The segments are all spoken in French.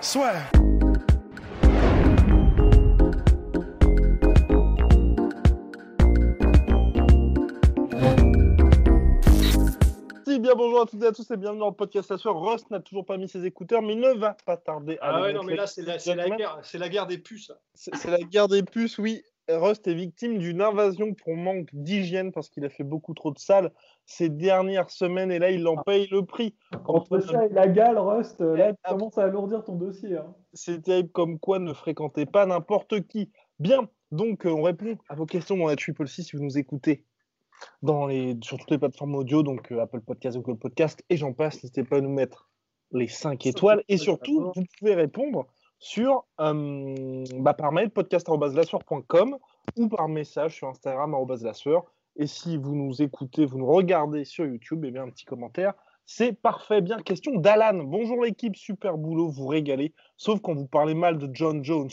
Soit. bien bonjour à toutes et à tous et bienvenue dans le podcast soeur. Rust n'a toujours pas mis ses écouteurs, mais il ne va pas tarder à. Ah ouais, non, mais là, c'est la, la, guerre, la guerre des puces. C'est la guerre des puces, oui. Rust est victime d'une invasion pour manque d'hygiène parce qu'il a fait beaucoup trop de salles ces dernières semaines et là, il en ah. paye le prix. Entre ça et la gale, Rust, là, tu commences à alourdir ton dossier. Hein. C'est terrible comme quoi ne fréquentez pas n'importe qui. Bien, donc euh, on répond à vos questions dans la Triple C si vous nous écoutez dans les, sur toutes les plateformes audio, donc euh, Apple Podcast, Google Podcast et j'en passe. N'hésitez pas à nous mettre les 5 étoiles et surtout, vous pouvez répondre sur, euh, bah, par mail podcast.com ou par message sur Instagram Et si vous nous écoutez, vous nous regardez sur YouTube, et eh bien un petit commentaire. C'est parfait. Bien, question d'Alan. Bonjour l'équipe, super boulot, vous régalez. Sauf quand vous parlez mal de John Jones.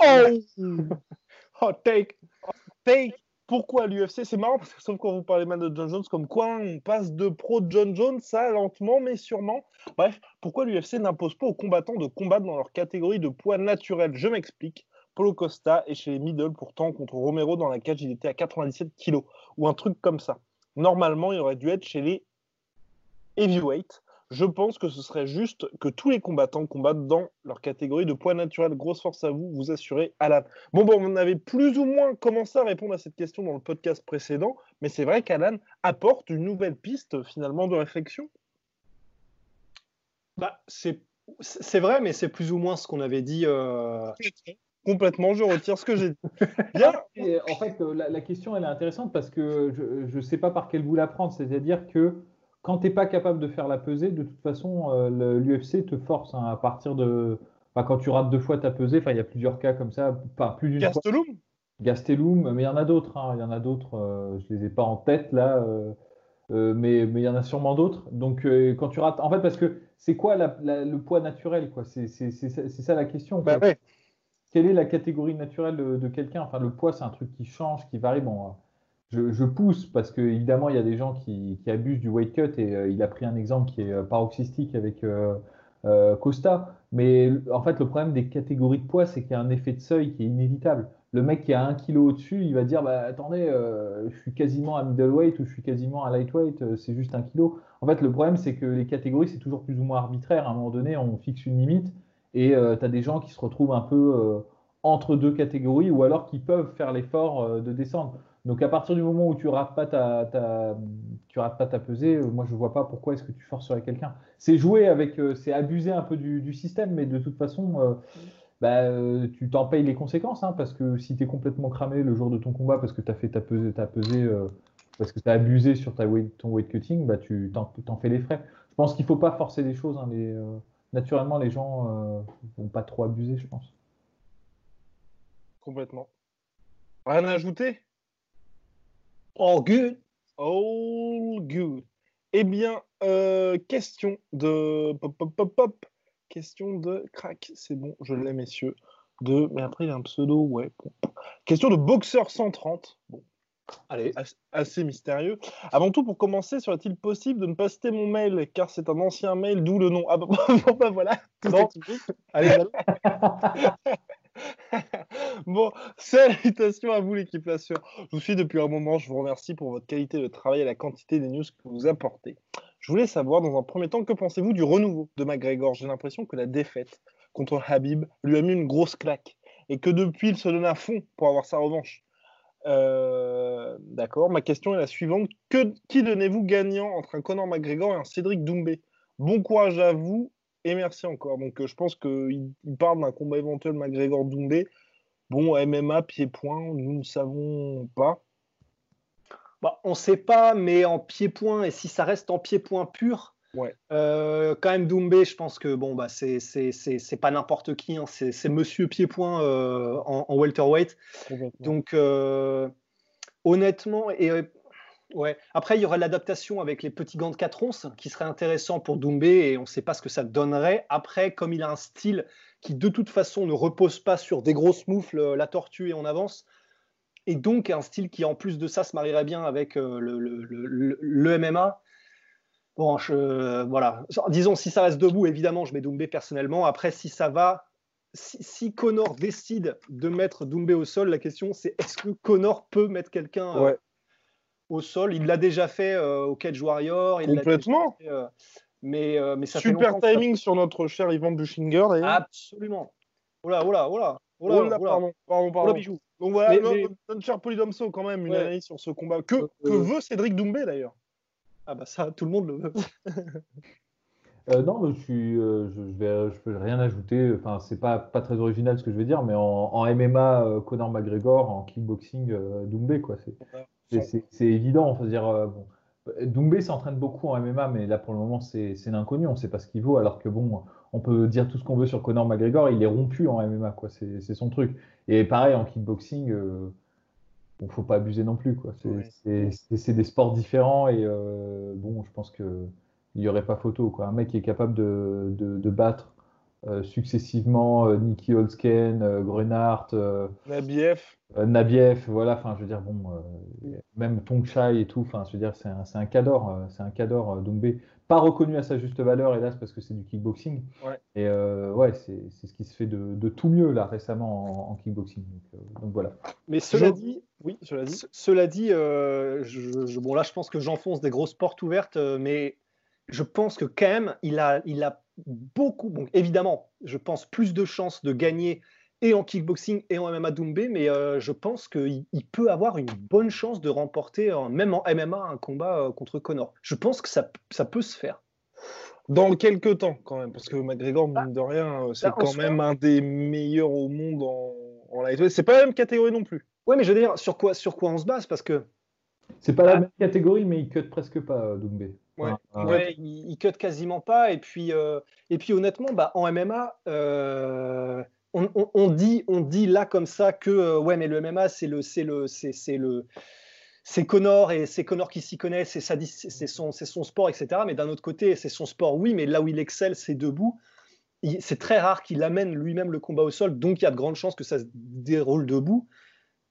Oh, oh take, take pourquoi l'UFC C'est marrant parce que sauf quand vous parlez mal de John Jones, comme quoi on passe de pro John Jones, ça lentement mais sûrement. Bref, pourquoi l'UFC n'impose pas aux combattants de combattre dans leur catégorie de poids naturel? Je m'explique. Polo Costa est chez les middle pourtant contre Romero dans la cage, il était à 97 kg ou un truc comme ça. Normalement, il aurait dû être chez les heavyweight je pense que ce serait juste que tous les combattants combattent dans leur catégorie de poids naturel. Grosse force à vous, vous assurez Alan. Bon, bon, on avait plus ou moins commencé à répondre à cette question dans le podcast précédent, mais c'est vrai qu'Alan apporte une nouvelle piste finalement de réflexion. Bah, c'est vrai, mais c'est plus ou moins ce qu'on avait dit. Euh, Complètement, je retire ce que j'ai dit. Bien. en fait, la, question, elle est intéressante parce que je ne sais pas par quel bout la prendre. C'est-à-dire que quand tu n'es pas capable de faire la pesée, de toute façon, euh, l'UFC te force hein, à partir de. quand tu rates deux fois ta pesée, il y a plusieurs cas comme ça, pas plus d'une Gastelum? Gastelum, mais il y en a d'autres. Hein, il y en a d'autres. Euh, je les ai pas en tête là, euh, mais il y en a sûrement d'autres. Donc quand tu rates, en fait, parce que c'est quoi le poids naturel quoi? C'est ça la question. Bah Quelle est la catégorie naturelle de, de quelqu'un? Enfin, le poids, c'est un truc qui change, qui varie. Bon, je, pousse parce que évidemment il y a des gens qui, abusent du weight cut et euh, il a pris un exemple qui est euh, paroxystique avec euh, Costa. Mais en fait le problème des catégories de poids c'est qu'il y a un effet de seuil qui est inévitable. Le mec qui a un kilo au-dessus, il va dire bah, attendez, je suis quasiment à middleweight ou je suis quasiment à lightweight, c'est juste un kilo. En fait le problème c'est que les catégories c'est toujours plus ou moins arbitraire. À un moment donné on fixe une limite et tu as des gens qui se retrouvent un peu entre deux catégories ou alors qui peuvent faire l'effort de descendre. Donc à partir du moment où tu rates pas ta, tu rates pas ta pesée, euh, moi je vois pas pourquoi est-ce que tu forcerais quelqu'un. C'est jouer avec, euh, c'est abuser un peu du, système, mais de toute façon, euh, bah, tu t'en payes les conséquences, hein, parce que si tu es complètement cramé le jour de ton combat parce que tu as fait ta pesée, ta pesée parce que tu as abusé sur ta ton weight cutting, bah, tu t'en fais les frais. Je pense qu'il faut pas forcer les choses. Hein, naturellement, les gens vont pas trop abuser, je pense. Complètement. Rien à ajouter? All good. All good. Eh bien, euh, question de pop, pop, pop, pop. Question de crack. C'est bon, je l'ai, messieurs. De, mais après, il y a un pseudo, ouais. Question de boxeur 130. Bon. Allez, assez mystérieux. Avant tout, pour commencer, serait-il possible de ne pas citer mon mail, car c'est un ancien mail, d'où le nom. Ah bah, bah voilà, Allez, allez. bon, salutations à vous l'équipe La Je vous suis depuis un moment, je vous remercie pour votre qualité de travail et la quantité des news que vous apportez. Je voulais savoir, dans un premier temps, que pensez-vous du renouveau de McGregor? J'ai l'impression que la défaite contre Habib lui a mis une grosse claque et que depuis, il se donne à fond pour avoir sa revanche. Euh, d'accord, ma question est la suivante. Qui donnez-vous gagnant entre un Conor McGregor et un Cédric Doumbé? Bon courage à vous et merci encore. Donc euh, je pense qu'il parle d'un combat éventuel McGregor Doumbé. Bon, MMA, pied-point, nous ne savons pas. Bah, on ne sait pas, mais en pied-point, et si ça reste en pied-point pur, Ouais. Euh, quand même, Doumbé, je pense que bon, bah, c'est pas n'importe qui. Hein. C'est monsieur pied-point euh, en, en, welterweight. Donc, euh, honnêtement, et ouais. Après, il y aurait l'adaptation avec les petits gants de 4 onces qui serait intéressant pour Doumbé et on ne sait pas ce que ça donnerait. Après, comme il a un style qui de toute façon ne repose pas sur des grosses moufles, la tortue et en avance, et donc un style qui en plus de ça se marierait bien avec le, le, le, le MMA Bon, voilà. Disons, si ça reste debout, évidemment, je mets Doumbé personnellement. Après, si ça va, si, Connor décide de mettre Doumbé au sol, la question c'est est-ce que Connor peut mettre quelqu'un euh, au sol Il l'a déjà fait euh, au Cage Warrior. Complètement. Euh, mais, mais ça Super timing sur notre cher Ivan Bushinger, Absolument. Oula, oula, oula. Oula, oula, pardon, pardon, pardon. Donc voilà, notre cher Polydomso, quand même, une analyse sur ce combat. Que, que veut Cédric Doumbé d'ailleurs? Ah bah ça, tout le monde le veut. Euh, non, je suis, euh, je, vais, je peux rien ajouter. Enfin, c'est pas pas très original ce que je vais dire, mais en, MMA, euh, Conor McGregor, en kickboxing, Doumbé, quoi. C'est évident. Enfin, dire, bon, Doumbé s'entraîne beaucoup en MMA, mais là pour le moment c'est l'inconnu. On ne sait pas ce qu'il vaut. Alors que bon, on peut dire tout ce qu'on veut sur Conor McGregor, il est rompu en MMA, quoi. C'est son truc. Et pareil en kickboxing ne faut pas abuser non plus. C'est des sports différents et euh, bon, je pense qu'il n'y aurait pas photo. Quoi. Un mec qui est capable de, de, battre euh, successivement euh, Nicky Holzken, Grunhardt, Nabiev. Nabiev, voilà, enfin, je veux dire, bon, même Tongchai et tout, enfin, je veux dire, c'est un, un cador, c'est un cador, Doumbé pas reconnu à sa juste valeur, hélas, parce que c'est du kickboxing. Et euh, ouais, c'est ce qui se fait de, tout mieux là récemment en, kickboxing. Euh, donc, voilà. Mais cela dit, oui, cela dit, cela dit, euh, je, bon là, je pense que j'enfonce des grosses portes ouvertes, mais je pense que quand même, il a, il a beaucoup, bon, évidemment, je pense plus de chances de gagner et en kickboxing et en MMA Doumbé, mais je pense qu'il peut avoir une bonne chance de remporter, même en MMA, un combat contre Connor. Je pense que ça, ça peut se faire. Dans quelques temps, quand même, parce que McGregor, mine de rien, c'est bah, quand même un des meilleurs au monde en, en lightweight. C'est pas la même catégorie non plus. Ouais, mais je veux dire, sur quoi, sur quoi on se base? Parce que. C'est pas la même catégorie, mais il cut presque pas, Doumbé. Ouais, il, cut quasiment pas. Et puis, et puis honnêtement, bah, en MMA, on, dit, on dit là comme ça que euh, ouais, mais le MMA, c'est le, c'est le, c'est, le, c'est Connor et c'est Connor qui s'y connaît, c'est, c'est, son, c'est son sport, etc. Mais d'un autre côté, c'est son sport, oui, mais là où il excelle, c'est debout. c'est très rare qu'il amène lui-même le combat au sol, donc il y a de grandes chances que ça se déroule debout.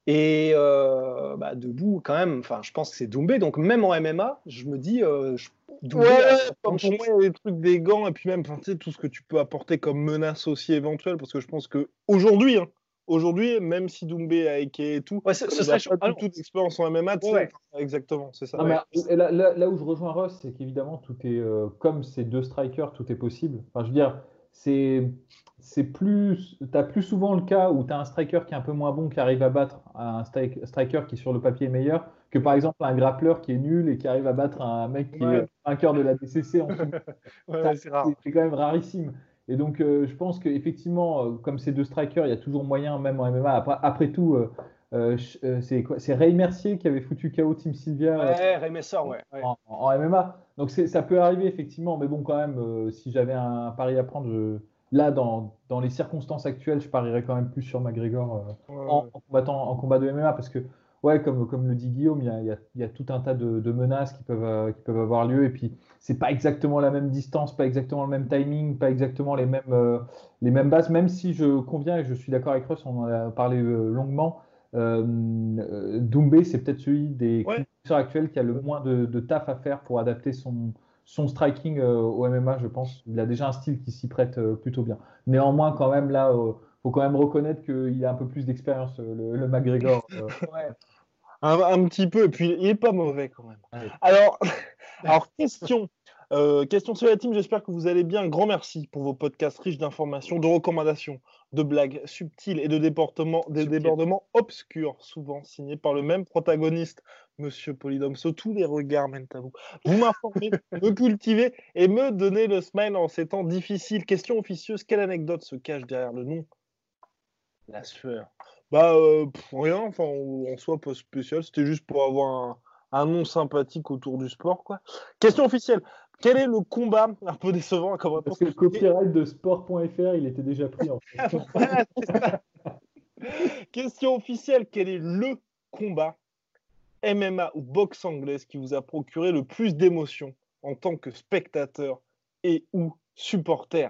Et euh, bah, debout, quand même, enfin, je pense que c'est Doumbé. Donc, même en MMA, je me dis, euh, ouais, pour moi, il y a des trucs des gants et puis même tout ce que tu peux apporter comme menace aussi éventuelle. Parce que je pense qu'aujourd'hui, hein, aujourd'hui, même si Doumbé a équé et tout, ce serait pas du tout d'expérience en MMA. Exactement, c'est ça. là, là, où je rejoins Ross, c'est qu'évidemment, tout est euh, comme ces deux strikers, tout est possible. Enfin, je veux dire, c'est c'est plus, tu as plus souvent le cas où tu as un striker qui est un peu moins bon qui arrive à battre un striker qui sur le papier est meilleur que par exemple un grappleur qui est nul et qui arrive à battre un mec qui est vainqueur de la DCC en c'est quand même rarissime. Et donc euh, je pense qu'effectivement, euh, comme ces deux strikers, il y a toujours moyen, même en MMA. Après, tout, euh, c'est Ray Mercier qui avait foutu KO Team Sylvia ouais, Ray ouais, en, en, MMA. Donc ça peut arriver effectivement, mais bon quand même, si j'avais un pari à prendre, je Là, dans, dans, les circonstances actuelles, je parierais quand même plus sur McGregor euh, en, combattant, en combat de MMA parce que, ouais, comme, comme le dit Guillaume, il y a, y a, y a tout un tas de, de menaces qui peuvent, euh, qui peuvent avoir lieu. Et puis, c'est pas exactement la même distance, pas exactement le même timing, pas exactement les mêmes, euh, les mêmes bases. Même si je conviens et je suis d'accord avec Russ, on en a parlé longuement. Doumbé, c'est peut-être celui des ouais. actuels qui a le moins de, de, taf à faire pour adapter son, son striking euh, au MMA, je pense. Il a déjà un style qui s'y prête euh, plutôt bien. Néanmoins, quand même, là, euh, faut quand même reconnaître qu'il a un peu plus d'expérience, le, McGregor. un, petit peu, et puis il est pas mauvais quand même. Alors, alors question. Question sur la team, j'espère que vous allez bien. Grand merci pour vos podcasts riches d'informations, de recommandations, de blagues subtiles et de débordements, des débordements obscurs, souvent signés par le même protagoniste, Monsieur Polydomso. Tous les regards mènent à vous. Vous m'informez, me cultiver et me donner le smile en ces temps difficiles. Question officieuse quelle anecdote se cache derrière le nom? La sueur. Bah, euh, rien, enfin, en soi, pas spécial. C'était juste pour avoir un, un nom sympathique autour du sport, quoi. Question officielle. Quel est le combat un peu décevant comme Parce que le copyright de sport.fr, il était déjà pris en fait. Question officielle, quel est le combat MMA ou boxe anglaise qui vous a procuré le plus d'émotions en tant que spectateur et ou supporter?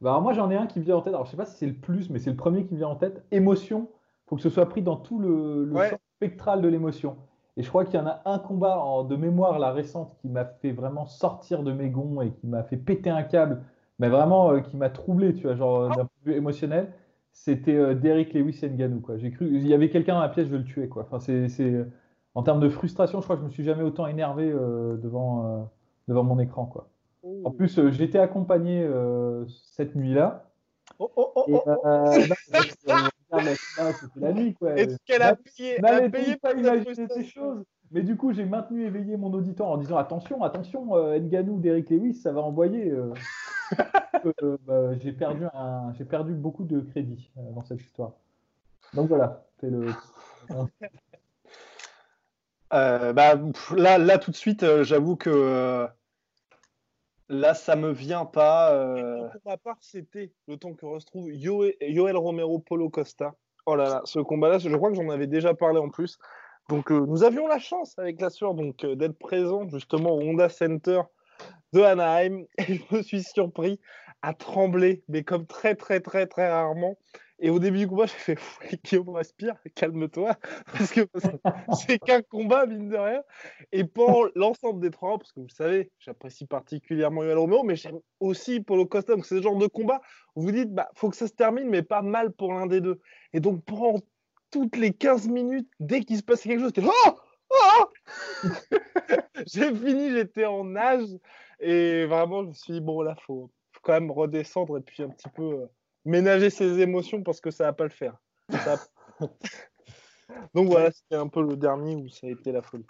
Bah moi j'en ai un qui me vient en tête. Alors je sais pas si c'est le plus, mais c'est le premier qui me vient en tête. Émotion. Faut que ce soit pris dans tout le, spectral de l'émotion. Et je crois qu'il y en a un combat de mémoire, la récente, qui m'a fait vraiment sortir de mes gonds et qui m'a fait péter un câble, mais vraiment euh, qui m'a troublé, tu vois, genre euh, d'un point de vue émotionnel. C'était euh, Derrick Lewis Nganou, quoi. J'ai cru, il y avait quelqu'un dans la pièce, je veux le tuer, quoi. Enfin, c'est, en termes de frustration, je crois que je me suis jamais autant énervé devant, devant mon écran, quoi. En plus, j'étais accompagné cette nuit-là. Oh, oh, oh, oh, oh. c'était la nuit, quoi. Est-ce qu'elle a payé, elle payé pas imaginer ces choses mais du coup, j'ai maintenu éveillé mon auditeur en disant attention, attention, euh, Nganou, Derrick Lewis, ça va envoyer. Euh. Euh, bah, j'ai perdu un, j'ai perdu beaucoup de crédit euh, dans cette histoire. Donc voilà, c'est le. bah, là, là, tout de suite, j'avoue que Là, ça me vient pas. Euh... Pour ma part, c'était le temps que retrouve Yoel Romero Polo Costa. Oh là là, ce combat-là, je crois que j'en avais déjà parlé en plus. Donc, euh, nous avions la chance avec la sueur donc euh, d'être présents justement au Honda Center de Anaheim et je me suis surpris à trembler, mais comme très très très très rarement. Et au début du combat, j'ai fait Guillaume respire, calme-toi, parce que c'est qu'un combat, mine de rien. Et pendant l'ensemble des trois parce que vous savez, j'apprécie particulièrement Yoel Romero, mais j'aime aussi Polo Costa. Donc, c'est ce genre de combat où vous dites, bah, faut que ça se termine, mais pas mal pour l'un des deux. Et donc, pendant toutes les 15 minutes, dès qu'il se passait quelque chose, c'était oh, oh J'ai fini, j'étais en nage. Et vraiment, je me suis dit, bon, là, faut, faut quand même redescendre et puis un petit peu. Ménager ses émotions parce que ça va pas le faire. Donc voilà, c'était un peu le dernier où ça a été la folie.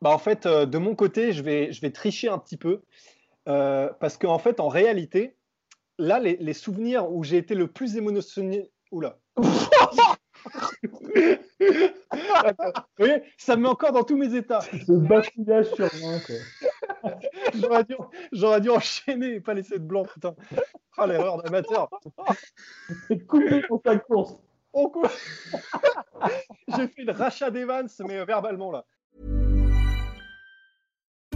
Bah en fait, euh, de mon côté, je vais, je vais tricher un petit peu euh, parce qu'en en fait, en réalité, là, les, souvenirs où j'ai été le plus émotionné. Oula. Vous voyez, ça me met encore dans tous mes états. Ce bafouillage sur moi. J'aurais dû, enchaîner et pas laisser de blanc, putain. Oh, l'erreur d'amateur. C'est coupé pour ta course. J'ai fait le rachat d'Evans, mais verbalement là.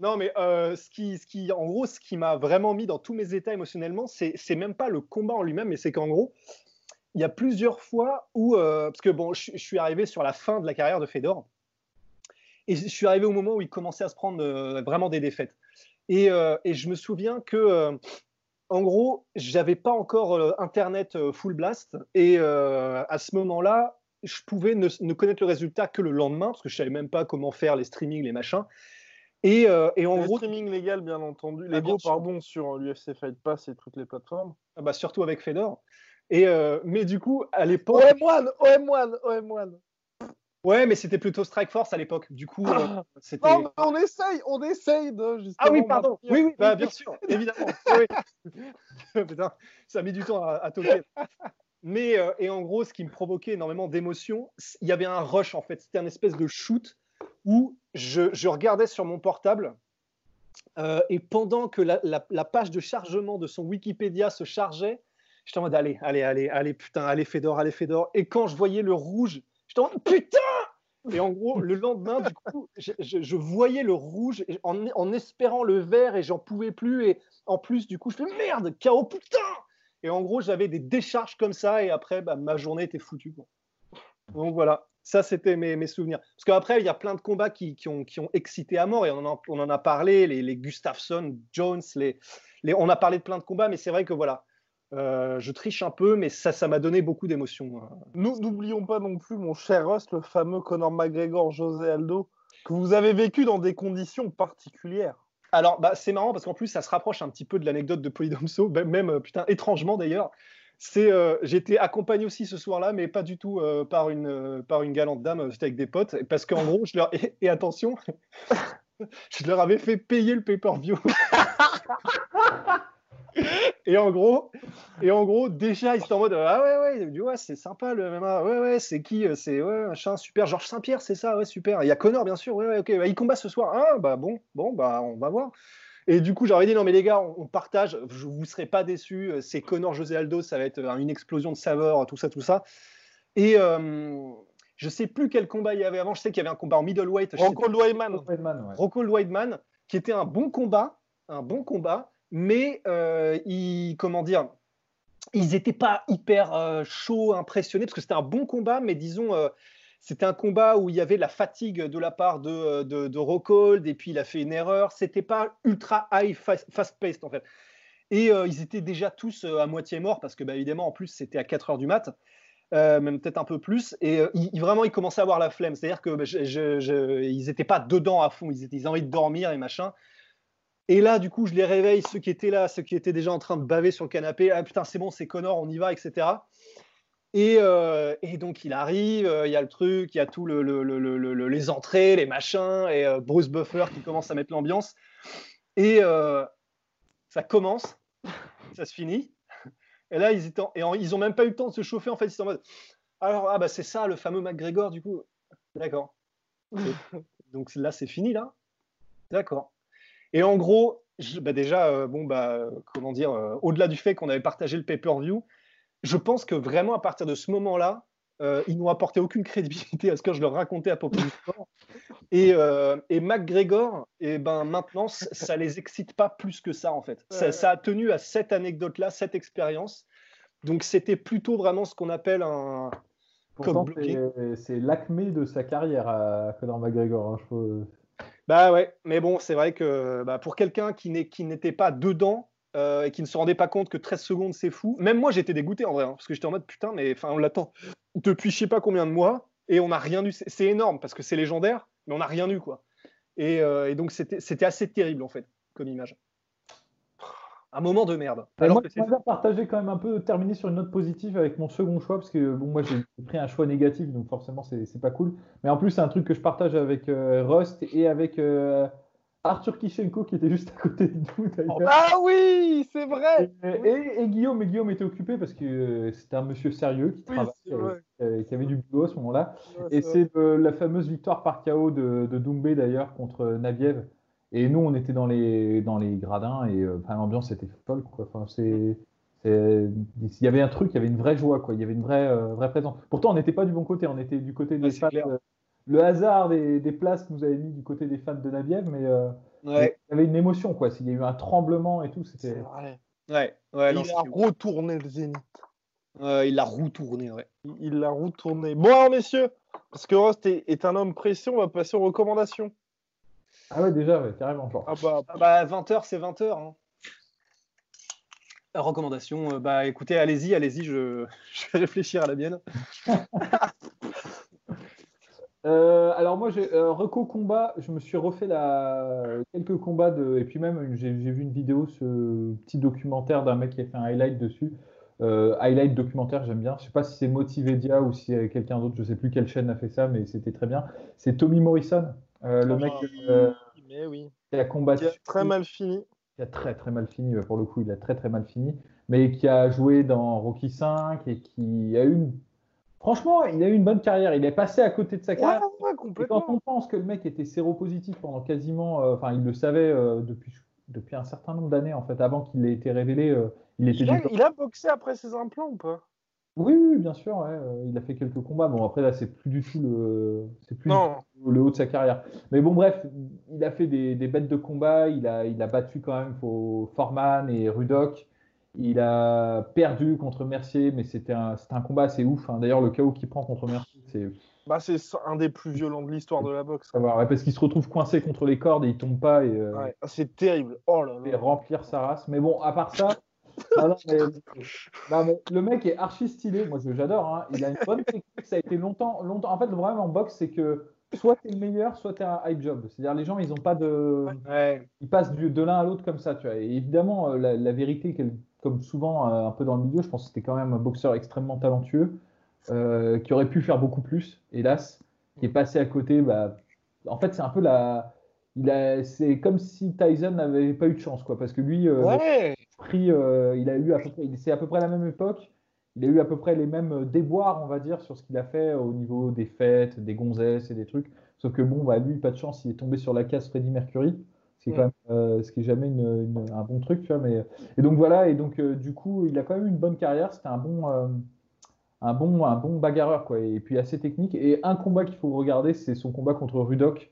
non, mais euh, ce, qui, ce qui, en gros, ce qui m'a vraiment mis dans tous mes états émotionnellement, c'est même pas le combat en lui-même, mais c'est qu'en gros, il y a plusieurs fois où, euh, parce que bon, je, suis arrivé sur la fin de la carrière de Fedor, et je suis arrivé au moment où il commençait à se prendre euh, vraiment des défaites. Et, et, je me souviens que, en gros, j'avais pas encore Internet full blast, et à ce moment-là, je pouvais ne, ne, connaître le résultat que le lendemain, parce que je savais même pas comment faire les streamings, les machins. Et, euh, et en gros, streaming légal, bien entendu. Les ah, pardon, sur l'UFC Fight Pass et toutes les plateformes. Ah bah, surtout avec Fedor. Et euh, mais du coup, à l'époque. OM1, OM1, OM1. Ouais, mais c'était plutôt Strike Force à l'époque. Du coup, euh, c'était. Non, on essaye, on essaye de. Ah oui, pardon. Oui, oui, bah, bien sûr, évidemment. Putain, ça a mis du temps à, à toquer. Mais et en gros, ce qui me provoquait énormément d'émotion, il y avait un rush en fait. C'était un espèce de shoot où je, regardais sur mon portable euh, et pendant que la, page de chargement de son Wikipédia se chargeait, j'étais en mode allez, allez, allez, allez, putain, allez, Fedor, allez, Fedor. Et quand je voyais le rouge, j'étais en mode putain Et en gros, le lendemain, du coup, je, voyais le rouge en, espérant le vert et j'en pouvais plus. Et en plus, du coup, je fais merde, KO, putain Et en gros, j'avais des décharges comme ça et après, bah, ma journée était foutue. Donc voilà. Ça, c'était mes, souvenirs. Parce qu'après, il y a plein de combats qui, ont, excité à mort, et on en a, parlé, les, les Gustafsson, Jones, les, on a parlé de plein de combats, mais c'est vrai que voilà, Euh, je triche un peu, mais ça, ça m'a donné beaucoup d'émotions. hein. Nous, n'oublions pas non plus, mon cher Ross, le fameux Conor McGregor, José Aldo, que vous avez vécu dans des conditions particulières. Alors, bah, c'est marrant parce qu'en plus, ça se rapproche un petit peu de l'anecdote de Polydomso, même, euh, putain, étrangement d'ailleurs. C'est, euh, j'étais accompagné aussi ce soir-là, mais pas du tout euh, par, une, par une galante dame, c'était avec des potes, parce qu'en gros, je leur, et, et attention, je leur avais fait payer le pay-per-view. et en gros, et en gros, déjà, ils étaient en mode ah ouais ouais, ouais c'est sympa le MMA, ouais ouais, c'est qui, euh, c'est ouais machin super, Georges Saint-Pierre, c'est ça, ouais super. Il y a Connor bien sûr, ouais ouais, ok, bah, il combat ce soir, ah bah bon, bon bah on va voir. Et du coup, j'aurais dit non mais les gars, on, partage, je vous serez pas déçus, euh, c'est Connor José Aldo, ça va être euh, une explosion de saveurs, tout ça tout ça. Et euh, je sais plus quel combat il y avait avant, je sais qu'il y avait un combat en middleweight, je sais Rocco Weidman. Weidman, ouais. Rocco Weidman, qui était un bon combat, un bon combat, mais euh, il, comment dire, ils n'étaient pas hyper euh, chauds, impressionnés, parce que c'était un bon combat, mais disons, euh, c'était un combat où il y avait la fatigue de la part de, de, Rockhold, et puis il a fait une erreur. C'était pas ultra high, fast- fast-paced en fait. Et ils étaient déjà tous à moitié morts, parce que bah, évidemment, en plus, c'était à 4 heures du mat. même peut-être un peu plus, et ils, ils- vraiment ils commençaient à avoir la flemme, c'est-à-dire que bah, ils n'étaient pas dedans à fond, ils, ils avaient envie de dormir et machin. Et là, du coup, je les réveille, ceux qui étaient là, ceux qui étaient déjà en train de baver sur le canapé. Ah putain, c'est bon, c'est Connor, on y va, etc. Et, euh, et donc, il arrive, euh, il y a le truc, il y a tout le, le- le- le- le- les entrées, les machins, et euh, Bruce Buffer qui commence à mettre l'ambiance. Et ça commence, ça se finit. Et là, ils, étaient en- et en- ils ont même pas eu le temps de se chauffer. En fait, ils sont en mode Alors, ah bah c'est ça, le fameux McGregor, du coup. D'accord. Donc là, c'est fini, là D'accord. Et en gros, je- bah déjà, euh, bon, bah, comment dire, euh, au-delà du fait qu'on avait partagé le pay-per-view, je pense que vraiment à partir de ce moment-là, euh, ils n'ont apporté aucune crédibilité à ce que je leur racontais à propos du sport. Et, euh, et McGregor, et ben maintenant, ça les excite pas plus que ça en fait. Ça, a tenu à cette anecdote-là, cette expérience. Donc c'était plutôt vraiment ce qu'on appelle un Pourtant, c'est- c'est l'acmé de sa carrière à Conor McGregor. hein, je trouve. Bah ouais, mais bon, c'est vrai que bah, pour quelqu'un qui n'était pas dedans euh, et qui ne se rendait pas compte que 13 secondes c'est fou, même moi j'étais dégoûté en vrai, hein, parce que j'étais en mode putain, mais enfin on l'attend depuis je sais pas combien de mois et on n'a rien eu. C'est énorme parce que c'est légendaire, mais on n'a rien eu quoi. Et, euh, et donc c'était assez terrible en fait comme image. Un moment de merde. Alors moi, que préfère partager quand même un peu, terminer sur une note positive avec mon second choix, parce que bon, moi j'ai pris un choix négatif, donc forcément c'est pas cool. Mais en plus, c'est un truc que je partage avec euh, Rust et avec euh, Arthur Kishenko qui était juste à côté de nous d'ailleurs. Ah oui, c'est vrai. Et, et- et Guillaume, mais Guillaume était occupé parce que euh, c'était un monsieur sérieux qui Oui, travaillait, vrai. qui avait, du boulot à ce moment-là. Ouais, Et c'est euh, la fameuse victoire par KO de, de Doumbé d'ailleurs contre Naviev. Et nous, on était dans les, dans les gradins et euh, enfin, l'ambiance était folle. Quoi. Enfin, c'est, c'est- il y avait un truc, il y avait une vraie joie, quoi. il y avait une vraie, euh, vraie présence. Pourtant, on n'était pas du bon côté, on était du côté des Ouais, fans. euh, le hasard des, des places nous avait mis du côté des fans de Naviev, mais euh, Ouais, il y avait une émotion. Quoi. Il y a eu un tremblement et tout. C'est C'était... vrai. ouais, ouais, non, il a retourné le zénith. il l'a ouais. Il- l'a retourné. Bon alors messieurs, parce que Rost est, est un homme précis, on va passer aux recommandations. Ah ouais, déjà, ouais, carrément. Genre. Ah bah, Ah bah 20h, c'est 20h. Hein. Recommandation, euh, bah écoutez, allez-y, allez-y, je... je vais réfléchir à la mienne. Euh, alors moi, j'ai euh, Reco combat, je me suis refait la... quelques combats de... et puis même j'ai vu une vidéo, ce petit documentaire d'un mec qui a fait un highlight dessus. Euh, highlight documentaire, j'aime bien. Je sais pas si c'est Motivedia ou si quelqu'un d'autre, je sais plus quelle chaîne a fait ça, mais c'était très bien. C'est Tommy Morrison, euh, le Ah, mec euh, mais oui. qui a combattu, Qui a très mal fini. qui a très très mal fini, pour le coup, il a très très mal fini, mais qui a joué dans Rocky 5 et qui a eu une... Franchement, il a eu une bonne carrière. Il est passé à côté de sa Ouais, carrière. Et quand on pense que le mec était séropositif pendant quasiment, euh, enfin, il le savait depuis, depuis un certain nombre d'années, en fait, avant qu'il ait été révélé, il était Il a, il a boxé après ses implants ou pas? Oui, oui, bien sûr, ouais, euh, il a fait quelques combats. Bon, après, là, c'est plus du tout le, c'est plus le haut de sa carrière. Mais bon, bref, il a fait des, des bêtes de combat, il a, il a battu quand même faut, Foreman et Rudock. Il a perdu contre Mercier, mais c'était un, un combat assez ouf. hein. D'ailleurs, le KO qu'il prend contre Mercier, c'est Bah, c'est un des plus violents de l'histoire de la boxe. savoir, ouais, parce qu'il se retrouve coincé contre les cordes et il tombe pas et, euh, Ouais, c'est terrible. Oh là là. remplir sa race. Mais bon, à part ça, le mec est archi stylé. Moi, j'adore. Hein. Il a une bonne technique. Ça a été longtemps, longtemps. En fait, le problème en boxe, c'est que soit tu es le meilleur, soit tu es un hype job. C'est-à-dire, les gens, ils ont pas de. Ils passent de l'un à l'autre comme ça. Tu vois. Et évidemment, euh, la, vérité, comme souvent euh, un peu dans le milieu, je pense que c'était quand même un boxeur extrêmement talentueux, euh, qui aurait pu faire beaucoup plus, hélas, qui est passé à côté. Bah, en fait, c'est un peu la. Il a, c'est comme si Tyson n'avait pas eu de chance, quoi, parce que lui, pris, il a eu à peu près, c'est à peu près la même époque il a eu à peu près les mêmes euh, déboires, on va dire, sur ce qu'il a fait au niveau des fêtes, des gonzesses et des trucs. Sauf que bon, bah, lui, pas de chance, il est tombé sur la casse Freddie Mercury. C'est quand même, euh, ce qui est jamais un bon truc, tu vois. Mais... Et donc voilà, et donc euh, du coup, il a quand même eu une bonne carrière. C'était un bon, un bon, un bon bagarreur, quoi. Et puis assez technique. Et un combat qu'il faut regarder, c'est son combat contre Rudock,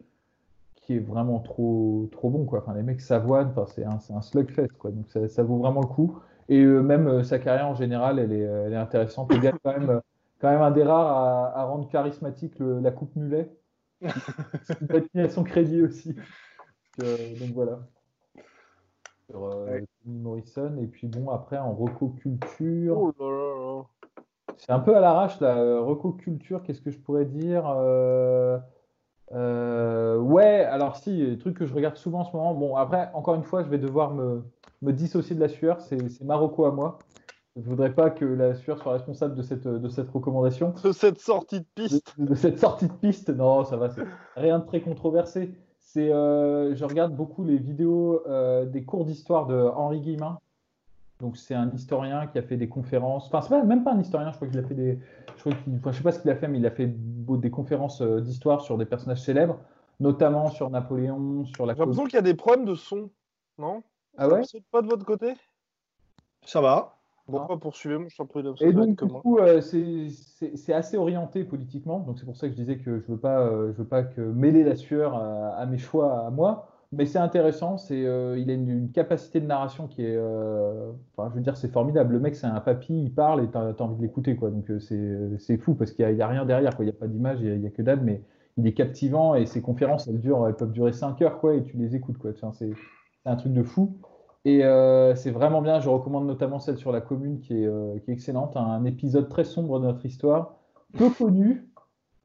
qui est vraiment trop, trop bon, quoi. Enfin, les mecs s'avoinent, enfin, c'est un, un slugfest, quoi. Donc ça, ça vaut vraiment le coup. Et euh, même euh, sa carrière en général, elle est, elle est intéressante. Le gars, quand même, euh, quand même un des rares à, rendre charismatique la coupe mulet. Il va tenir son crédit aussi. donc voilà. Sur Morrison. Et puis bon, après, en recoculture. Oh C'est un peu à l'arrache, la recoculture, qu'est-ce que je pourrais dire Ouais, alors si, le truc que je regarde souvent en ce moment. Bon, après, encore une fois, je vais devoir me, me dissocier de la sueur, c'est Marocco à moi. Je ne voudrais pas que la sueur soit responsable de cette, de cette recommandation. De cette sortie de piste. De, cette sortie de piste, non, ça va, rien de très controversé. C'est, euh, je regarde beaucoup les vidéos euh, des cours d'histoire de Henri Guillemin. Donc c'est un historien qui a fait des conférences. Enfin, c'est même pas un historien. Je crois qu'il a fait des. Je, crois sais pas ce qu'il a fait, mais il a fait des conférences euh, d'histoire sur des personnages célèbres, notamment sur Napoléon, sur la. J'ai l'impression qu'il y a des problèmes de son, non? Ah ouais? Pas de votre côté? Ça va. Bon, pas poursuivez-moi, je t'en Et donc, du coup, euh, c'est assez orienté politiquement. Donc, c'est pour ça que je disais que je veux pas, euh, je veux pas que mêler la sueur à, mes choix à moi. Mais c'est intéressant. C'est, euh, il a une, capacité de narration qui est, enfin, je veux dire, c'est formidable. Le mec, c'est un papy, il parle et tu as, envie de l'écouter, quoi. Donc, c'est fou parce qu'il n'y a, rien derrière, quoi. Il n'y a pas d'image, il n'y a, que dalle, mais il est captivant et ses conférences, elles durent, elles peuvent durer 5 heures, quoi, et tu les écoutes, quoi. c'est un truc de fou. Et euh, c'est vraiment bien. Je recommande notamment celle sur la commune qui est, euh, qui est excellente. Un épisode très sombre de notre histoire, peu connu.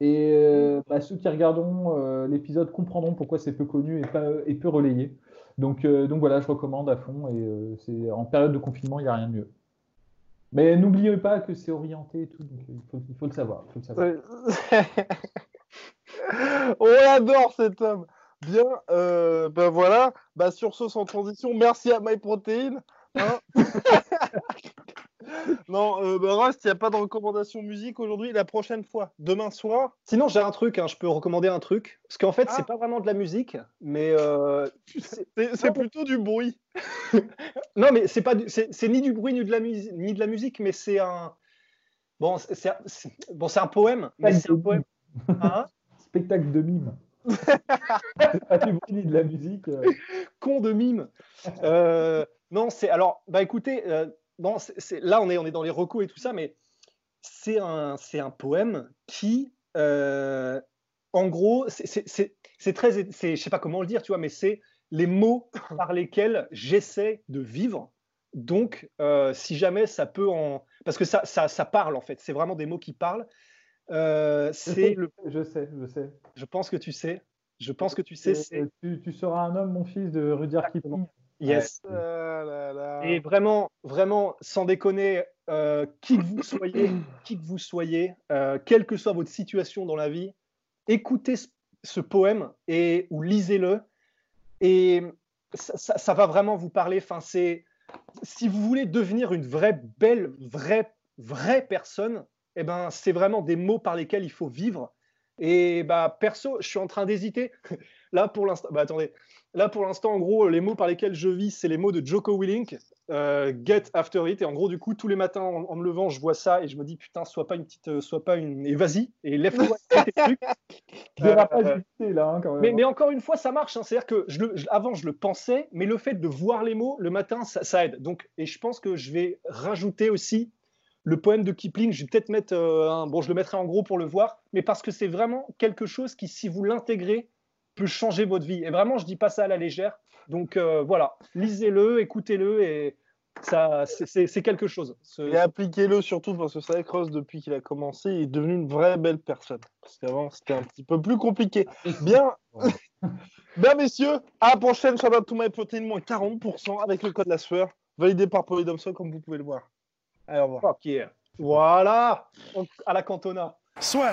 Et euh, bah, ceux qui regarderont l'épisode comprendront pourquoi c'est peu connu et, pas, et peu relayé. Donc, donc voilà, je recommande à fond. Et c'est en période de confinement, il n'y a rien de mieux. Mais n'oubliez pas que c'est orienté et tout. Donc il, faut, il faut le savoir. Il faut le savoir. On adore cet homme. Bien, euh, ben voilà. Bah sur ce, sans transition, merci à MyProtein. Hein non, euh, bah Rust, il n'y a pas de recommandation musique aujourd'hui, la prochaine fois, demain soir. Sinon, j'ai un truc, hein, je peux recommander un truc. Parce qu'en fait, c'est ah. pas vraiment de la musique, mais. Euh, c'est plutôt du bruit. non, mais c'est pas c'est ni du bruit ni de la, ni de la musique, mais c'est un. Bon, c'est bon, un poème. Mais c'est un poème. Hein? Spectacle de mime. de la musique. Euh? Con de mime. Euh, non, c'est alors, bah écoutez, euh, c'est, là on est, on est dans les recos et tout ça, mais c'est un, poème qui, en gros, c'est, très, je sais pas comment le dire, tu vois, mais c'est les mots par lesquels j'essaie de vivre. Donc, si jamais ça peut en, parce que ça, ça, ça parle en fait, c'est vraiment des mots qui parlent. Euh, c'est le... Je sais, je sais. Je pense que tu sais. Je pense que tu sais. Tu, tu, seras un homme, mon fils, de Rudyard Kipling. Yes. Ah Et vraiment, vraiment, sans déconner, euh, qui que vous soyez, qui que vous soyez, euh, quelle que soit votre situation dans la vie, écoutez ce, poème et ou lisez-le. Et ça, ça, va vraiment vous parler. Enfin, c'est si vous voulez devenir une vraie belle, vraie, vraie personne, eh ben, c'est vraiment des mots par lesquels il faut vivre. Et bah, perso, je suis en train d'hésiter. Là, pour l'instant, bah, attendez. Là, pour l'instant, en gros, les mots par lesquels je vis, c'est les mots de Joko Willink, euh, Get After It. Et en gros, du coup, tous les matins, en, me levant, je vois ça et je me dis, putain, sois pas une petite, euh, sois pas une. Et vas-y, et lève-toi. Euh, là, hein, quand même. Mais, mais, encore une fois, ça marche. Hein. C'est-à-dire que je le, avant, je le pensais, mais le fait de voir les mots le matin, ça, ça aide. Donc, et je pense que je vais rajouter aussi le poème de Kipling, je vais peut-être mettre euh, un, bon, je le mettrai en gros pour le voir, mais parce que c'est vraiment quelque chose qui, si vous l'intégrez, peut changer votre vie. Et vraiment, je dis pas ça à la légère. Donc euh, voilà, lisez-le, écoutez-le et ça, c'est quelque chose. Et appliquez-le surtout parce que c'est vrai que Ross, depuis qu'il a commencé, il est devenu une vraie belle personne. Parce qu'avant, c'était un petit peu plus compliqué. Bien, bien messieurs, à la prochaine, shout out to my protein, moins 40% avec le code la sueur, validé par Polydomso, comme vous pouvez le voir. Allez, au revoir. Fuck yeah. Voilà, à la Cantona. Soit.